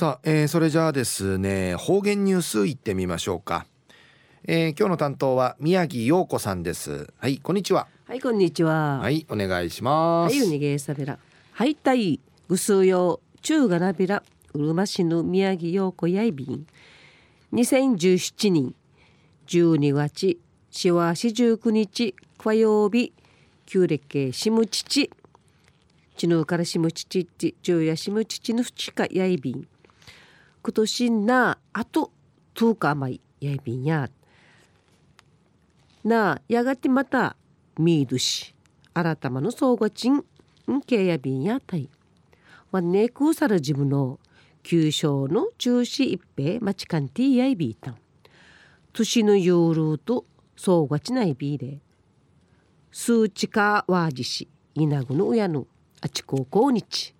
さあ、えー、それじゃあですね方言ニュースいってみましょうか、えー、今日の担当は宮城陽子さんです。はいこんにちは。はいこんにちは。はいお願いします。はいおにげさびらはいたいぐすうよ中がなびらうるま市の宮城陽子やいびん。2017年12月しわし19日火曜日旧暦しむちちちぬからしむちちって昼夜しむちちのふちかやいびん今年なあと10日甘いやいびんや。なあやがてまたミードし新たまの総合賃んけやびんやたい。わねくさら自分の旧正の中止一平町カンティやいびいたん年のユールと総合ちないびいで数値かわじし稲子の親のあちこうこうにち。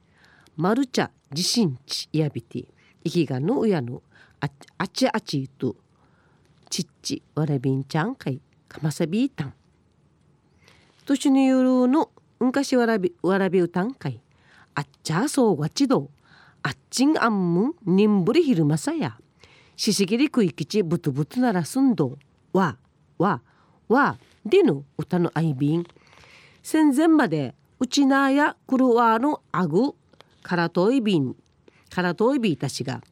マルチャ地震地やびて。生きがの親のああちあちとちっちわらびんちゃんかいかまさびいたん。年の夜のうんかしわらびわらびうたんかいあっちゃそうわちどあっちんあんむんにんぶりひるまさやししぎりくいきちぶつぶつならすんどわわわでの歌のあいびん。戦前までうちなやくるわのあぐからといびん。からといびいたしが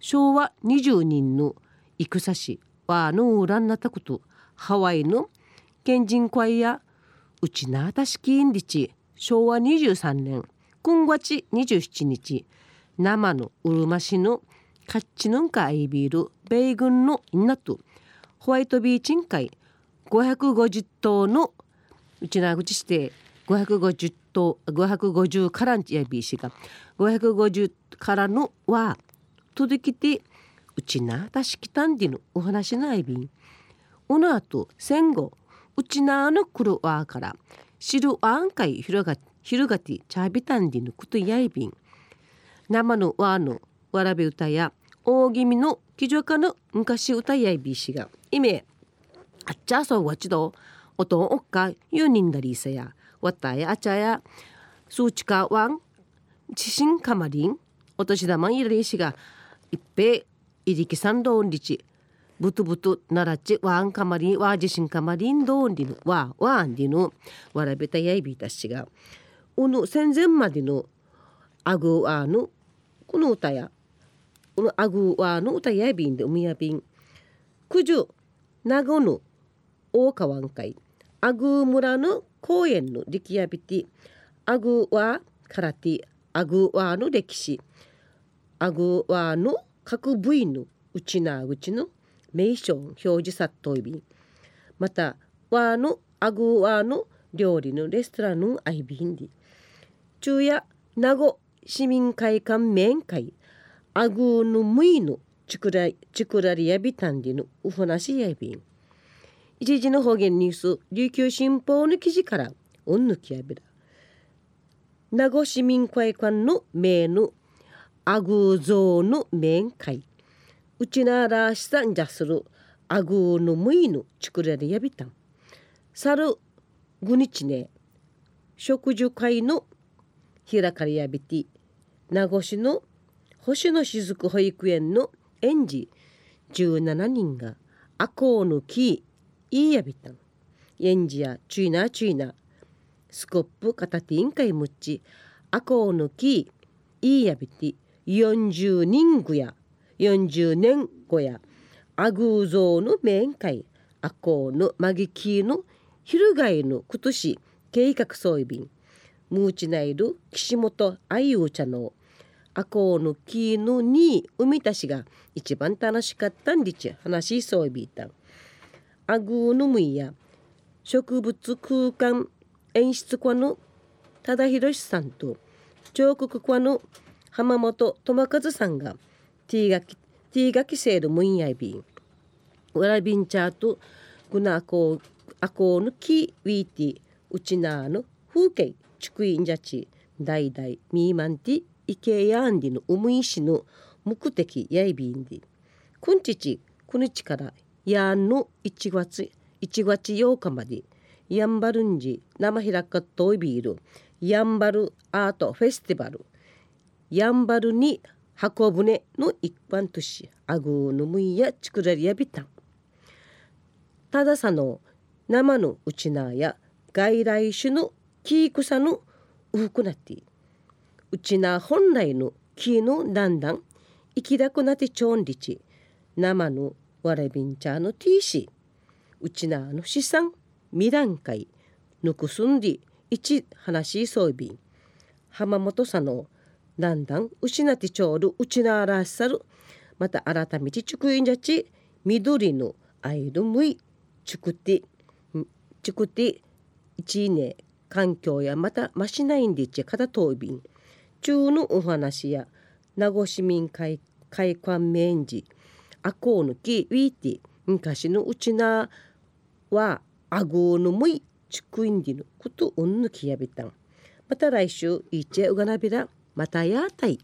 昭和20人の戦しわのうらんなたことハワイの県人会やうちなたしきんりち昭和23年今月27日生のうるま市のカッチヌンカアイビール米軍のインナトホワイトビーチン会550頭のうちなぐちして550頭550からんやびしが550からのは届きてうちなたしきたんでのお話ないびん。おのあと戦後うちなのくるわから知るあんかい広が広がてちゃびたんでのことやいびん。生のわのわらび歌や大気味の記叙家の昔歌やいびしが。いめあっちゃそうわちどおとんおっかゆにんだりさや。わったやあちゃや数値かわん知心かまりんお年玉いりしがいっぺいりきさんどんりちぶとぶとならちわんかまりんわじしんかまりんどんりぬわわんりぬわらべたやいびたしがうぬ戦前までのあぐわぬこの歌やこのあぐわの歌やびんでうみやびんくじアグー村の公園のリキアビティアグーワーカラティアグーワーの歴史アグーワーの各部位のうちなうちの名称表示さっといびまたワーのアグーワーの料理のレストランのアイビンディ昼夜名護市民会館面会アグーのムイのチクラリアビタンディのお話やいびん。一時の方言ニュース琉球新報の記事からおんぬきやびら名護市民会館の名のあぐぞうの面会。うちならしさんじゃするあぐのむいのちくらりやびたん。さるぐにちね食事会の開かれやびて名護市の星野雫保育園の園児17人がアコーの木いいやびたん。園児やチュイナチュイナスコップ片手インカイムッチアコーの木いいやびて。40人ぐや40年後やアグーゾーの面会。アコーのマギキーの翻の今年計画装備。便ムーチナイル岸本あゆ茶の。アコーの木のに海たしが一番楽しかったんでち。話しそうびいたアグーのむいや植物空間演出家の忠宏さんと彫刻家の浜本智和さんがティーガキティーガキセールムインヤイビンわらびんちゃーとグナアコーアコーのキウィーティウチナーの風景チクインジャチ代々ミーマンティイケヤンディのウムイシの目的やいびんでくんちちくにちからやんの1月1月8日まで。やんばるんじ生開かといびるやんばるアートフェスティバル。やんばるに箱舟の一般都市。アグーのむいやチクラリアビタンたださの生のうちなや外来種の木草のうふくなって。うちな本来の木のだんだん生きだくなってちょんりち。生のわらびんちゃのティーシうちなの資産未段階ぬくすんり一話しそうびん。浜本さのだんだん失ってちょうるうちならっさる。また改めてちくいんじゃち。緑のアイルムイちくてちくて一年環境やまたましないんでちかたとうびん。中のお話や名護市民会会館面寺あこうぬきウィーティ昔のうちなはあごうのむいちくいんでのことうんぬきやびたんまた来週いちえうがなびらまたやたい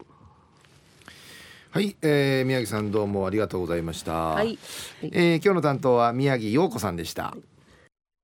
はい、えー、宮城さんどうもありがとうございました。はい、はい、えー、今日の担当は宮城陽子さんでした。はい